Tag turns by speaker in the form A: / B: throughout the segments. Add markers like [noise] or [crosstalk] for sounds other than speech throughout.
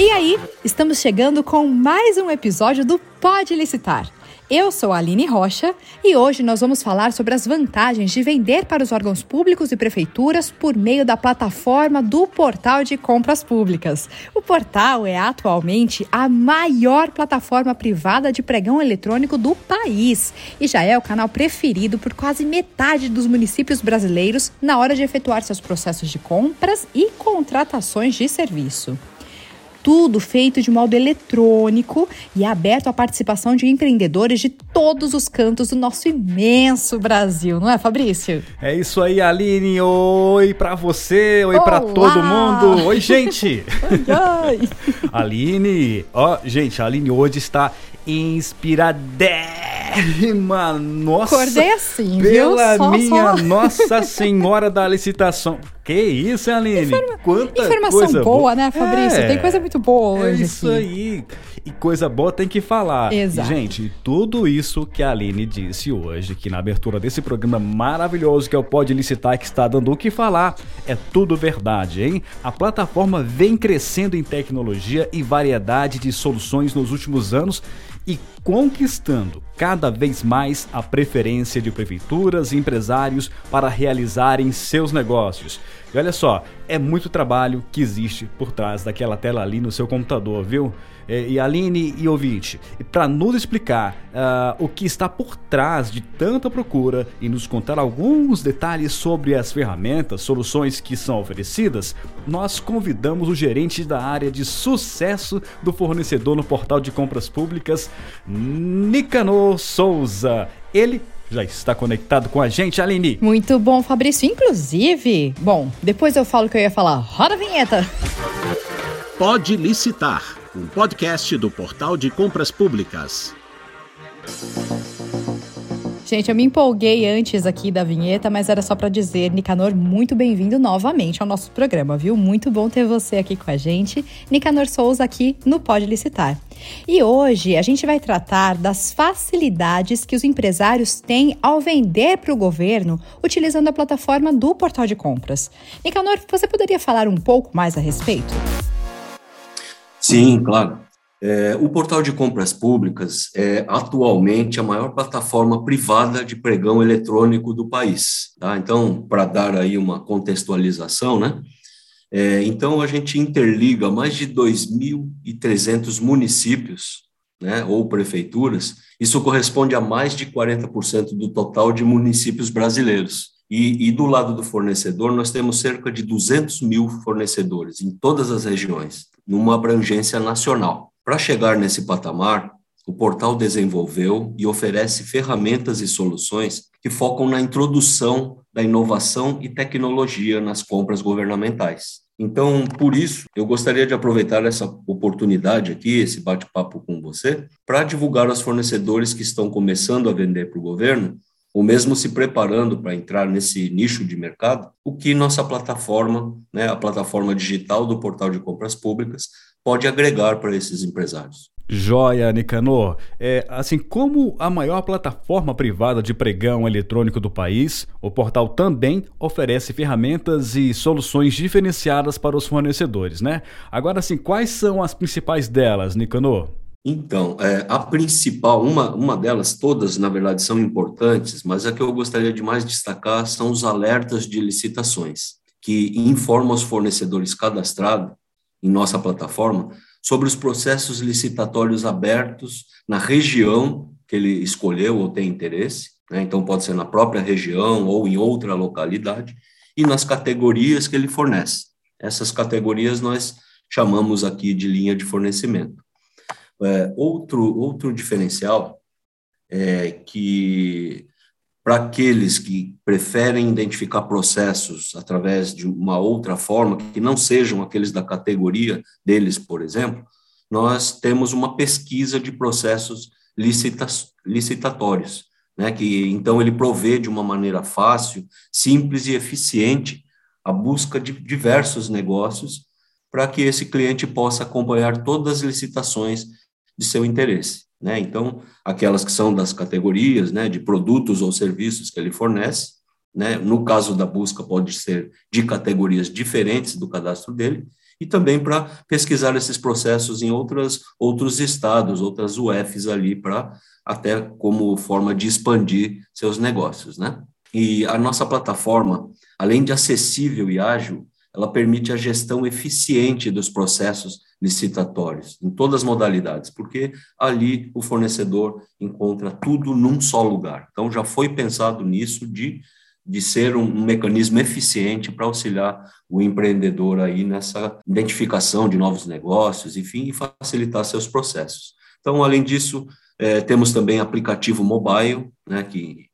A: E aí, estamos chegando com mais um episódio do Pode Licitar. Eu sou a Aline Rocha e hoje nós vamos falar sobre as vantagens de vender para os órgãos públicos e prefeituras por meio da plataforma do Portal de Compras Públicas. O portal é atualmente a maior plataforma privada de pregão eletrônico do país e já é o canal preferido por quase metade dos municípios brasileiros na hora de efetuar seus processos de compras e contratações de serviço tudo feito de modo eletrônico e aberto à participação de empreendedores de todos os cantos do nosso imenso Brasil, não é, Fabrício?
B: É isso aí, Aline. Oi para você, oi para todo mundo. Oi, gente. [laughs] oi, oi. Aline, ó, gente, a Aline hoje está inspiradérrima. Nossa.
A: Acordei assim,
B: pela
A: viu? Só,
B: minha
A: só.
B: Nossa Senhora da Licitação. Que isso, Aline?
A: Informa...
B: Quanta
A: Informação
B: coisa
A: boa,
B: boa,
A: né, Fabrício?
B: É,
A: Tem coisa muito boa hoje.
B: É isso
A: aqui.
B: aí. E coisa boa tem que falar.
A: Exato.
B: Gente, tudo isso que a Aline disse hoje, que na abertura desse programa maravilhoso que é o Pode Licitar, que está dando o que falar, é tudo verdade, hein? A plataforma vem crescendo em tecnologia e variedade de soluções nos últimos anos e conquistando cada vez mais a preferência de prefeituras e empresários para realizarem seus negócios. E olha só, é muito trabalho que existe por trás daquela tela ali no seu computador, viu? E Aline e ouvinte, para nos explicar uh, o que está por trás de tanta procura e nos contar alguns detalhes sobre as ferramentas, soluções que são oferecidas, nós convidamos o gerente da área de sucesso do fornecedor no portal de compras públicas, Nicanor Souza. Ele já está conectado com a gente, Aline.
A: Muito bom, Fabrício. Inclusive, bom, depois eu falo o que eu ia falar. Roda a vinheta.
C: Pode licitar, um podcast do Portal de Compras Públicas.
A: Gente, eu me empolguei antes aqui da vinheta, mas era só para dizer, Nicanor, muito bem-vindo novamente ao nosso programa, viu? Muito bom ter você aqui com a gente. Nicanor Souza aqui no Pode Licitar. E hoje a gente vai tratar das facilidades que os empresários têm ao vender para o governo utilizando a plataforma do Portal de Compras. Nicanor, você poderia falar um pouco mais a respeito?
D: Sim, claro. É, o portal de compras públicas é atualmente a maior plataforma privada de pregão eletrônico do país. Tá? Então, para dar aí uma contextualização, né? É, então, a gente interliga mais de 2.300 municípios né, ou prefeituras. Isso corresponde a mais de 40% do total de municípios brasileiros. E, e, do lado do fornecedor, nós temos cerca de 200 mil fornecedores em todas as regiões, numa abrangência nacional. Para chegar nesse patamar, o portal desenvolveu e oferece ferramentas e soluções que focam na introdução da inovação e tecnologia nas compras governamentais. Então, por isso, eu gostaria de aproveitar essa oportunidade aqui, esse bate-papo com você, para divulgar aos fornecedores que estão começando a vender para o governo, ou mesmo se preparando para entrar nesse nicho de mercado, o que nossa plataforma, né, a plataforma digital do Portal de Compras Públicas, pode agregar para esses empresários.
B: Joia, Nicanor. É, assim como a maior plataforma privada de pregão eletrônico do país, o portal também oferece ferramentas e soluções diferenciadas para os fornecedores, né? Agora, assim, quais são as principais delas, Nicanor?
D: Então, é, a principal, uma, uma delas, todas na verdade são importantes, mas a que eu gostaria de mais destacar são os alertas de licitações, que informam os fornecedores cadastrados em nossa plataforma sobre os processos licitatórios abertos na região que ele escolheu ou tem interesse, né? então pode ser na própria região ou em outra localidade, e nas categorias que ele fornece. Essas categorias nós chamamos aqui de linha de fornecimento. É, outro, outro diferencial é que para aqueles que preferem identificar processos através de uma outra forma, que não sejam aqueles da categoria deles, por exemplo, nós temos uma pesquisa de processos licita licitatórios, né, que então ele provê de uma maneira fácil, simples e eficiente a busca de diversos negócios para que esse cliente possa acompanhar todas as licitações de seu interesse. Né? Então, aquelas que são das categorias né, de produtos ou serviços que ele fornece, né? no caso da busca, pode ser de categorias diferentes do cadastro dele, e também para pesquisar esses processos em outras, outros estados, outras UFs ali, para até como forma de expandir seus negócios, né? E a nossa plataforma, além de acessível e ágil, ela permite a gestão eficiente dos processos licitatórios, em todas as modalidades, porque ali o fornecedor encontra tudo num só lugar. Então, já foi pensado nisso de, de ser um, um mecanismo eficiente para auxiliar o empreendedor aí nessa identificação de novos negócios, enfim, e facilitar seus processos. Então, além disso, é, temos também aplicativo mobile, né, que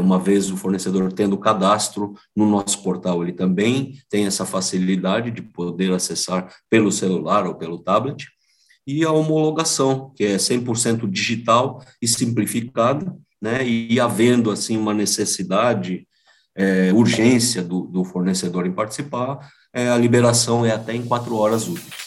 D: uma vez o fornecedor tendo cadastro no nosso portal, ele também tem essa facilidade de poder acessar pelo celular ou pelo tablet, e a homologação, que é 100% digital e simplificada, né, e havendo, assim, uma necessidade, é, urgência do, do, fornecedor em participar, é, a liberação é até em quatro horas úteis.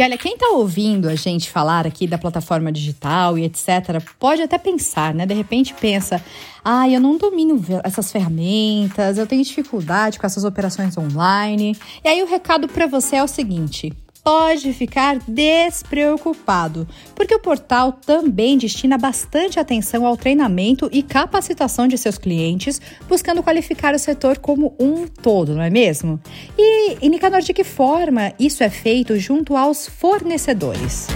A: E olha, quem está ouvindo a gente falar aqui da plataforma digital e etc., pode até pensar, né? De repente pensa, ah, eu não domino essas ferramentas, eu tenho dificuldade com essas operações online. E aí o recado para você é o seguinte: pode ficar despreocupado, porque o portal também destina bastante atenção ao treinamento e capacitação de seus clientes, buscando qualificar o setor como um todo, não é mesmo? E, e Nicanor, de que forma isso é feito junto aos fornecedores?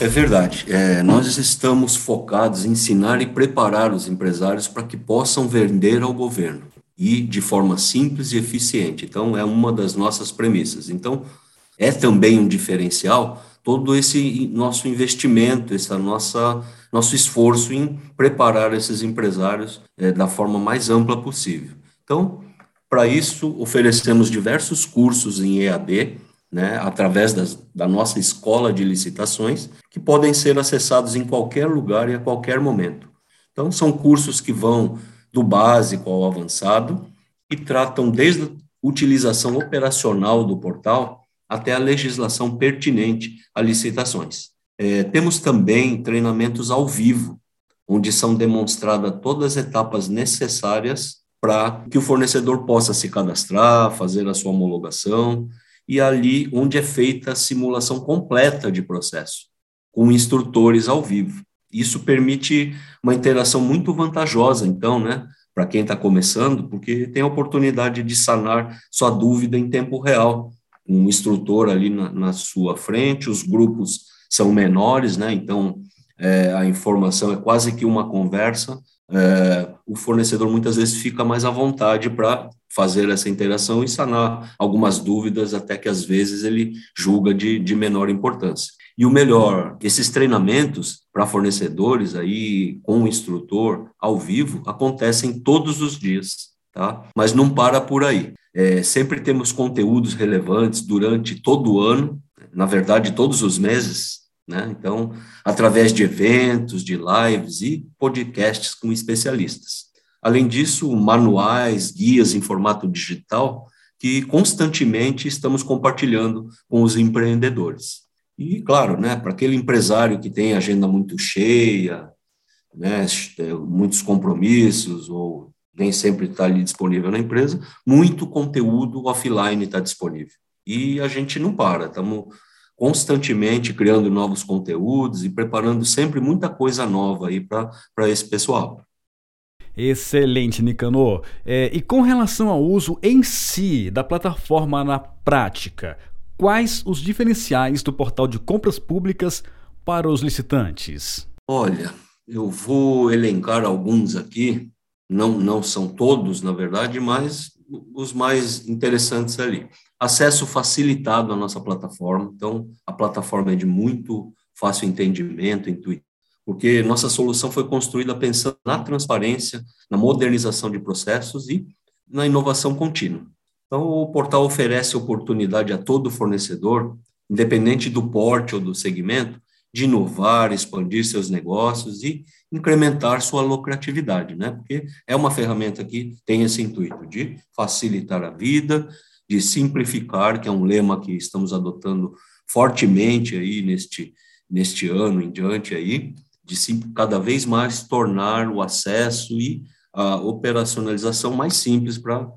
D: É verdade. É, nós estamos focados em ensinar e preparar os empresários para que possam vender ao governo e de forma simples e eficiente. Então, é uma das nossas premissas. Então, é também um diferencial todo esse nosso investimento, essa nossa nosso esforço em preparar esses empresários é, da forma mais ampla possível. Então, para isso oferecemos diversos cursos em EAD, né, através das, da nossa escola de licitações, que podem ser acessados em qualquer lugar e a qualquer momento. Então, são cursos que vão do básico ao avançado e tratam desde a utilização operacional do portal até a legislação pertinente a licitações. É, temos também treinamentos ao vivo, onde são demonstradas todas as etapas necessárias para que o fornecedor possa se cadastrar, fazer a sua homologação, e ali onde é feita a simulação completa de processo, com instrutores ao vivo. Isso permite uma interação muito vantajosa, então, né, para quem está começando, porque tem a oportunidade de sanar sua dúvida em tempo real, um instrutor ali na, na sua frente, os grupos são menores, né? Então é, a informação é quase que uma conversa. É, o fornecedor muitas vezes fica mais à vontade para fazer essa interação e sanar algumas dúvidas, até que às vezes ele julga de, de menor importância. E o melhor, esses treinamentos para fornecedores aí com o instrutor ao vivo acontecem todos os dias, tá? Mas não para por aí. É, sempre temos conteúdos relevantes durante todo o ano, na verdade, todos os meses, né? Então, através de eventos, de lives e podcasts com especialistas. Além disso, manuais, guias em formato digital que constantemente estamos compartilhando com os empreendedores. E, claro, né, para aquele empresário que tem agenda muito cheia, né, muitos compromissos ou nem sempre está ali disponível na empresa, muito conteúdo offline está disponível. E a gente não para, estamos constantemente criando novos conteúdos e preparando sempre muita coisa nova aí para esse pessoal.
B: Excelente, Nicanor. É, e com relação ao uso em si da plataforma na prática, quais os diferenciais do portal de compras públicas para os licitantes?
D: Olha, eu vou elencar alguns aqui não, não são todos, na verdade, mas os mais interessantes ali. Acesso facilitado à nossa plataforma, então a plataforma é de muito fácil entendimento, intuitivo, porque nossa solução foi construída pensando na transparência, na modernização de processos e na inovação contínua. Então, o portal oferece oportunidade a todo fornecedor, independente do porte ou do segmento, de inovar, expandir seus negócios e incrementar sua lucratividade, né? Porque é uma ferramenta que tem esse intuito de facilitar a vida, de simplificar, que é um lema que estamos adotando fortemente aí neste neste ano em diante aí, de cada vez mais tornar o acesso e a operacionalização mais simples para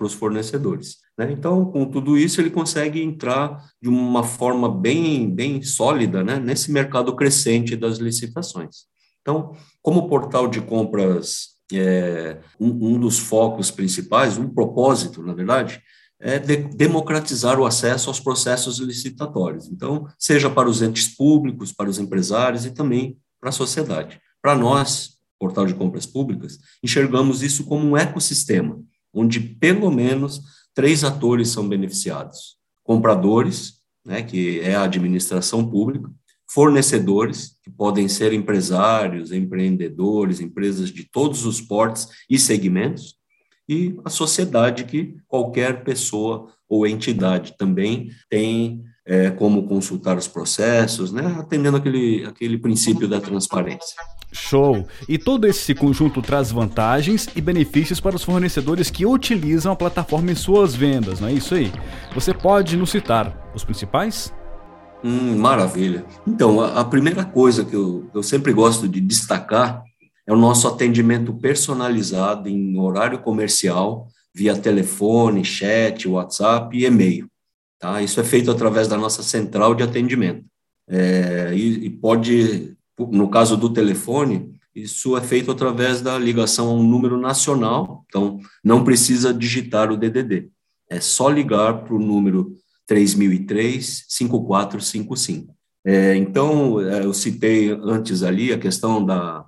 D: os fornecedores. Né? Então, com tudo isso, ele consegue entrar de uma forma bem, bem sólida né, nesse mercado crescente das licitações. Então, como portal de compras, é, um, um dos focos principais, um propósito, na verdade, é de democratizar o acesso aos processos licitatórios. Então, seja para os entes públicos, para os empresários e também para a sociedade. Para nós, portal de compras públicas, enxergamos isso como um ecossistema, onde pelo menos três atores são beneficiados: compradores, né, que é a administração pública, fornecedores, que podem ser empresários, empreendedores, empresas de todos os portes e segmentos, e a sociedade, que qualquer pessoa ou entidade também tem é, como consultar os processos, né, atendendo aquele, aquele princípio da transparência.
B: Show! E todo esse conjunto traz vantagens e benefícios para os fornecedores que utilizam a plataforma em suas vendas, não é isso aí? Você pode nos citar os principais?
D: Hum, maravilha. Então, a, a primeira coisa que eu, eu sempre gosto de destacar é o nosso atendimento personalizado em horário comercial, via telefone, chat, WhatsApp e e-mail. Tá? Isso é feito através da nossa central de atendimento. É, e, e, pode, no caso do telefone, isso é feito através da ligação a um número nacional, então não precisa digitar o DDD. É só ligar para o número 3003-5455. É, então, é, eu citei antes ali a questão da,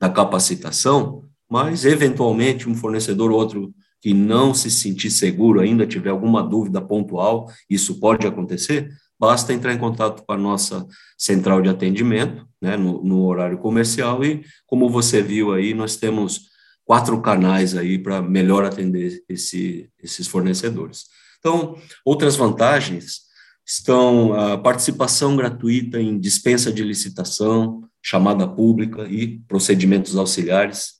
D: da capacitação, mas eventualmente um fornecedor ou outro que não se sentir seguro ainda, tiver alguma dúvida pontual, isso pode acontecer, basta entrar em contato com a nossa central de atendimento, né, no, no horário comercial, e como você viu aí, nós temos quatro canais aí para melhor atender esse, esses fornecedores. Então, outras vantagens estão a participação gratuita em dispensa de licitação, chamada pública e procedimentos auxiliares,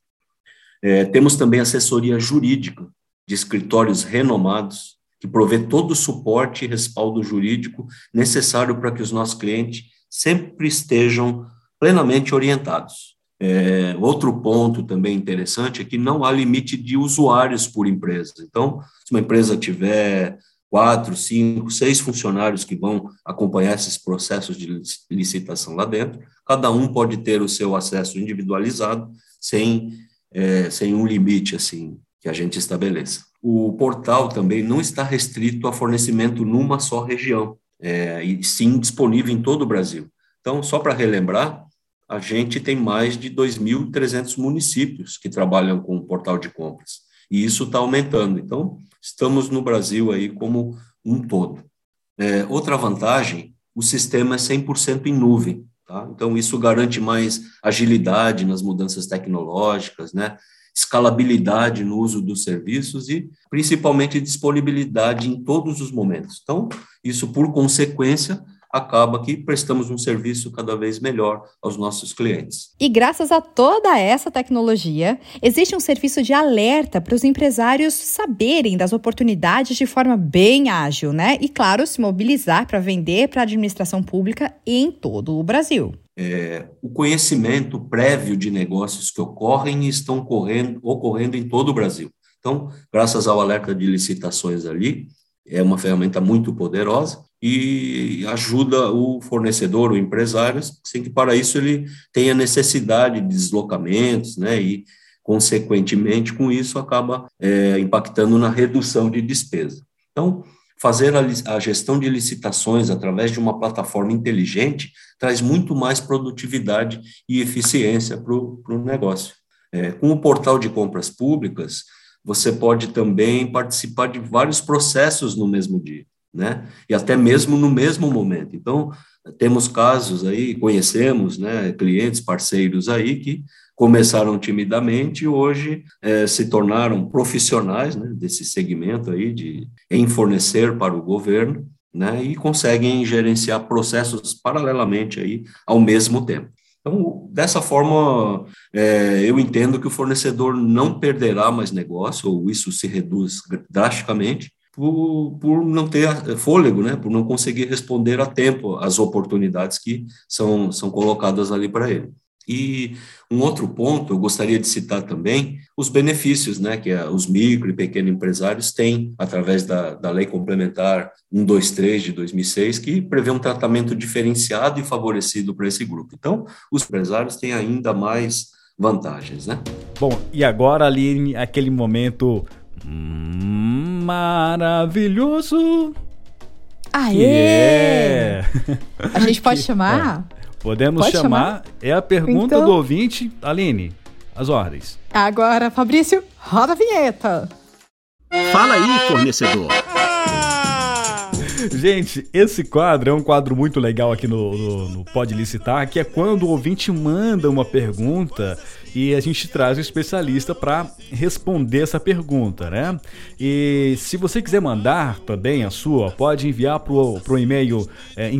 D: é, temos também assessoria jurídica de escritórios renomados, que provê todo o suporte e respaldo jurídico necessário para que os nossos clientes sempre estejam plenamente orientados. É, outro ponto também interessante é que não há limite de usuários por empresa. Então, se uma empresa tiver quatro, cinco, seis funcionários que vão acompanhar esses processos de licitação lá dentro, cada um pode ter o seu acesso individualizado, sem é, sem um limite assim que a gente estabeleça. O portal também não está restrito a fornecimento numa só região, é, e sim disponível em todo o Brasil. Então, só para relembrar, a gente tem mais de 2.300 municípios que trabalham com o portal de compras, e isso está aumentando. Então, estamos no Brasil aí como um todo. É, outra vantagem, o sistema é 100% em nuvem. Tá? Então, isso garante mais agilidade nas mudanças tecnológicas, né? escalabilidade no uso dos serviços e, principalmente, disponibilidade em todos os momentos. Então, isso, por consequência, acaba que prestamos um serviço cada vez melhor aos nossos clientes.
A: E graças a toda essa tecnologia, existe um serviço de alerta para os empresários saberem das oportunidades de forma bem ágil, né? E claro, se mobilizar para vender para a administração pública em todo o Brasil.
D: É, o conhecimento prévio de negócios que ocorrem e estão correndo, ocorrendo em todo o Brasil. Então, graças ao alerta de licitações ali, é uma ferramenta muito poderosa e ajuda o fornecedor, o empresário, sem que para isso ele tenha necessidade de deslocamentos, né, e consequentemente com isso acaba é, impactando na redução de despesa. Então, fazer a, a, gestão de licitações através de uma plataforma inteligente traz muito mais produtividade e eficiência para o negócio. É, com o portal de compras públicas, você pode também participar de vários processos no mesmo dia né? E até mesmo no mesmo momento. Então, temos casos aí, conhecemos, né, clientes, parceiros aí que começaram timidamente e hoje é, se tornaram profissionais né, desse segmento aí de em fornecer para o governo, né, e conseguem gerenciar processos paralelamente aí ao mesmo tempo. Então, dessa forma, é, eu entendo que o fornecedor não perderá mais negócio, ou isso se reduz drasticamente, por, por não ter fôlego, né, por não conseguir responder a tempo às oportunidades que são, são colocadas ali para ele. E um outro ponto, eu gostaria de citar também os benefícios né, que os micro e pequenos empresários têm através da, da Lei Complementar 123 de 2006, que prevê um tratamento diferenciado e favorecido para esse grupo. Então, os empresários têm ainda mais vantagens. Né?
B: Bom, e agora, ali, aquele momento maravilhoso.
A: Aê! É... A gente pode [laughs] chamar?
B: É. Podemos Pode chamar. chamar. É a pergunta então... do ouvinte. Aline, as ordens.
A: Agora, Fabrício, roda a vinheta.
C: Fala aí, fornecedor. [laughs]
B: Gente, esse quadro é um quadro muito legal aqui no, no, no Pode Licitar, que é quando o ouvinte manda uma pergunta e a gente traz um especialista para responder essa pergunta, né? E se você quiser mandar também a sua, pode enviar para o e-mail é,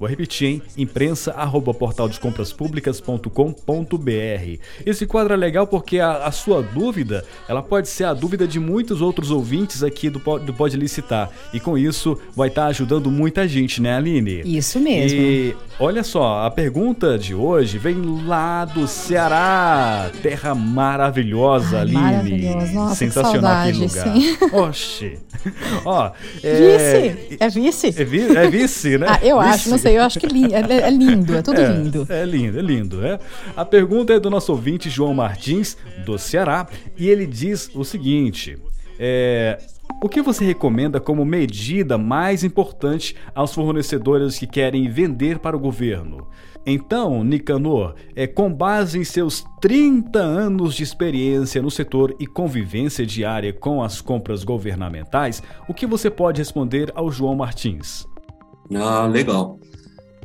B: Vou repetir, hein? imprensa arroba portaldecompraspublicas.com.br. Esse quadro é legal porque a, a, sua dúvida, ela pode ser a dúvida de muitos outros ouvintes aqui do, do Pode Licitar. E com isso vai estar tá ajudando muita gente, né, Aline?
A: Isso mesmo.
B: E olha só, a pergunta de hoje vem lá do Ceará. Terra maravilhosa, Ai, Aline.
A: Maravilhosa. Nossa, Sensacional aquele lugar. Sim. [laughs]
B: Oxi. Ó,
A: é... Vice. É vice?
B: É, vi... é vice, né?
A: ah, eu
B: vice.
A: acho, não sei eu acho que é, é lindo, é tudo
B: é,
A: lindo.
B: É lindo, é lindo. É. A pergunta é do nosso ouvinte João Martins, do Ceará, e ele diz o seguinte: é, o que você recomenda como medida mais importante aos fornecedores que querem vender para o governo? Então, Nicanor, é, com base em seus 30 anos de experiência no setor e convivência diária com as compras governamentais, o que você pode responder ao João Martins?
D: Ah, legal.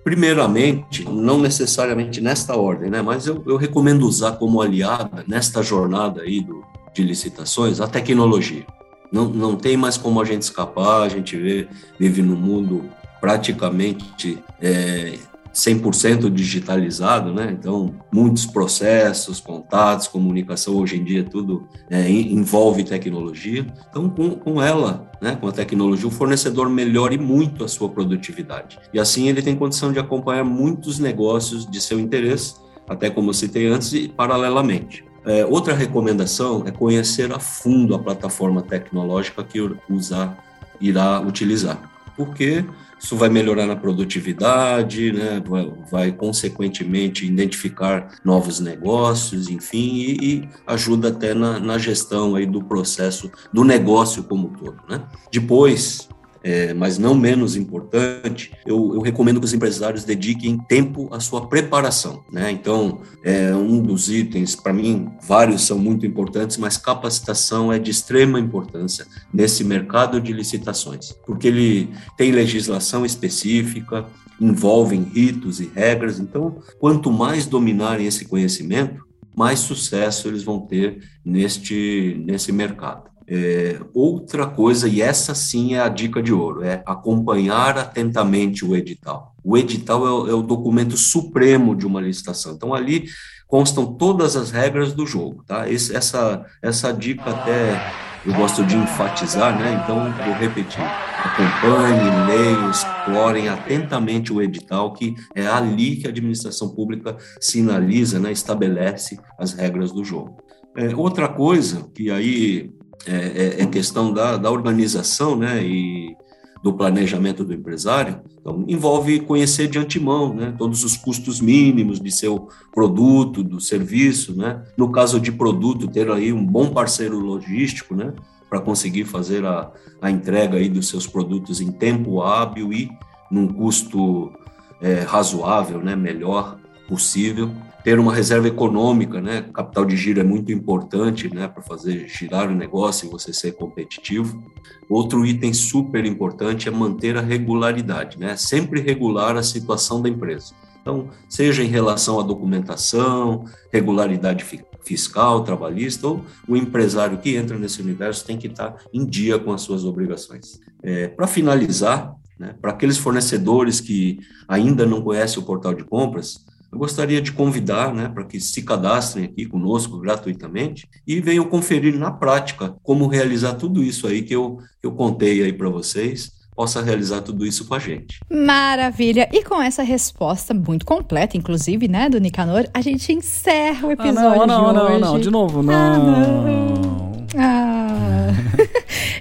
D: Primeiramente, não necessariamente nesta ordem, né? Mas eu, eu recomendo usar como aliada nesta jornada aí do, de licitações a tecnologia. Não, não tem mais como a gente escapar, a gente vê, vive num mundo praticamente é, 100% digitalizado, né? Então, muitos processos, contatos, comunicação, hoje em dia tudo é, envolve tecnologia. Então, com, com ela, né, com a tecnologia, o fornecedor melhore muito a sua produtividade. E assim ele tem condição de acompanhar muitos negócios de seu interesse, até como eu citei antes, e paralelamente. É, outra recomendação é conhecer a fundo a plataforma tecnológica que usar irá utilizar. Porque isso vai melhorar na produtividade, né? vai, vai consequentemente identificar novos negócios, enfim, e, e ajuda até na, na, gestão aí do processo do negócio como um todo. Né? Depois, é, mas não menos importante, eu, eu, recomendo que os empresários dediquem tempo à sua preparação. Né? Então, é um dos itens, para mim, vários são muito importantes, mas capacitação é de extrema importância nesse mercado de licitações, porque ele tem legislação específica, envolvem ritos e regras, então, quanto mais dominarem esse conhecimento, mais sucesso eles vão ter neste, nesse mercado. É, outra coisa, e essa sim é a dica de ouro, é acompanhar atentamente o edital. O edital é o, é o documento supremo de uma licitação. Então, ali constam todas as regras do jogo, tá? Esse, essa, essa dica até eu gosto de enfatizar, né? Então, vou repetir. Acompanhem, leiam, explorem atentamente o edital, que é ali que a administração pública sinaliza, né? estabelece as regras do jogo. É, outra coisa que aí é, é, é questão da, da organização né, e do planejamento do empresário, então envolve conhecer de antemão né, todos os custos mínimos de seu produto, do serviço, né? no caso de produto, ter aí um bom parceiro logístico, né, para conseguir fazer a, a entrega aí dos seus produtos em tempo hábil e num custo é, razoável, né, melhor possível ter uma reserva econômica, né? Capital de giro é muito importante, né, para fazer girar o negócio e você ser competitivo. Outro item super importante é manter a regularidade, né? Sempre regular a situação da empresa. Então, seja em relação à documentação, regularidade fiscal, trabalhista, ou o empresário que entra nesse universo tem que estar em dia com as suas obrigações. É, para finalizar, né, para aqueles fornecedores que ainda não conhecem o portal de compras, eu gostaria de convidar né, para que se cadastrem aqui conosco gratuitamente e venham conferir na prática como realizar tudo isso aí que eu, que eu contei aí para vocês possa realizar tudo isso com a gente.
A: Maravilha! E com essa resposta muito completa, inclusive, né, do Nicanor, a gente encerra o episódio
B: ah, não,
A: de
B: não,
A: hoje.
B: Não, não, de novo, não.
A: Ah, não. Ah.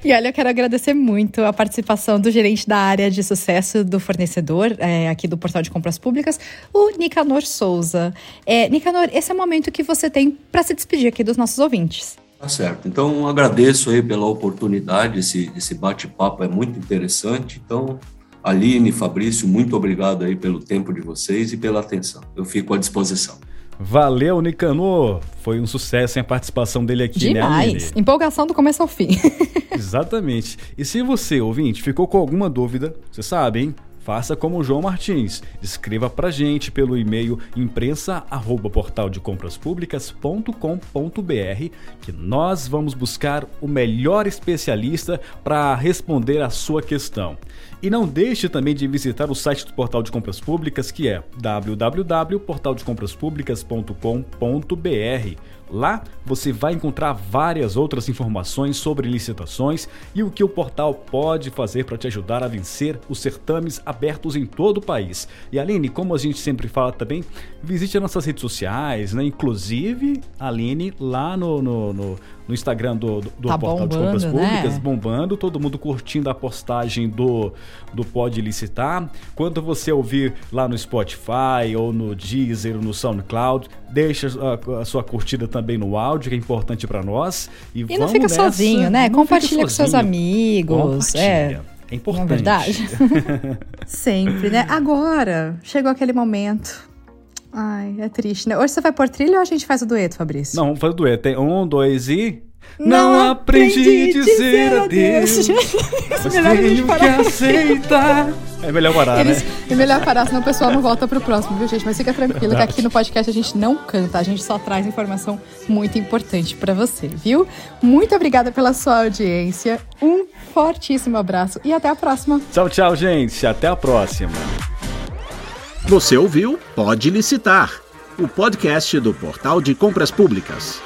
A: E olha, eu quero agradecer muito a participação do gerente da área de sucesso do fornecedor, é, aqui do Portal de Compras Públicas, o Nicanor Souza. É, Nicanor, esse é o momento que você tem para se despedir aqui dos nossos ouvintes.
D: Tá certo. Então, agradeço aí pela oportunidade, esse, esse bate-papo é muito interessante. Então, Aline, Fabrício, muito obrigado aí pelo tempo de vocês e pela atenção. Eu fico à disposição.
B: Valeu, Nicanor! Foi um sucesso a participação dele aqui,
A: Demais.
B: né?
A: Empolgação do começo ao fim. [laughs]
B: Exatamente. E se você, ouvinte, ficou com alguma dúvida, você sabe, hein? Faça como o João Martins. Escreva pra gente pelo e-mail imprensa@portaldecompraspublicas.com.br que nós vamos buscar o melhor especialista para responder a sua questão. E não deixe também de visitar o site do Portal de Compras Públicas, que é www.portaldecompraspublicas.com.br. Lá você vai encontrar várias outras informações sobre licitações e o que o portal pode fazer para te ajudar a vencer os certames abertos em todo o país. E Aline, como a gente sempre fala também, visite as nossas redes sociais, né? Inclusive, Aline, lá no, no, no, no Instagram do, do
A: Tá
B: Portal de
A: bombando,
B: Compras Públicas,
A: né?
B: bombando, todo mundo curtindo a postagem do, do Pode Licitar. Quando você ouvir lá no Spotify ou no Deezer ou no SoundCloud, deixa a, a sua curtida também no áudio, que é importante para nós. E,
A: E não
B: vamos
A: fica
B: nessa.
A: sozinho, né?
B: Não
A: Compartilha com seus amigos.
B: Compartilha.
A: É.
B: É
A: Não
B: importante.
A: é verdade? [laughs] Sempre, né? Agora, chegou aquele momento. Ai, é triste, né? Hoje você vai pôr trilha ou a gente faz o dueto, Fabrício?
B: Não, vamos fazer o dueto. Tem um, dois e. Não, aprendi a dizer adeus. Mas [laughs]
A: melhor a gente
B: tenho que aceitar. É melhor parar,
A: Eles,
B: né?
A: é melhor parar, senão o pessoal não volta pro próximo, viu, gente? Mas fica tranquilo que aqui no podcast a gente não canta, a gente só traz informação muito importante pra você, viu? Muito obrigada pela sua audiência, um fortíssimo abraço e até a próxima.
B: Tchau, tchau, gente. Até a próxima.
C: Você ouviu Pode Licitar, o podcast do Portal de Compras Públicas.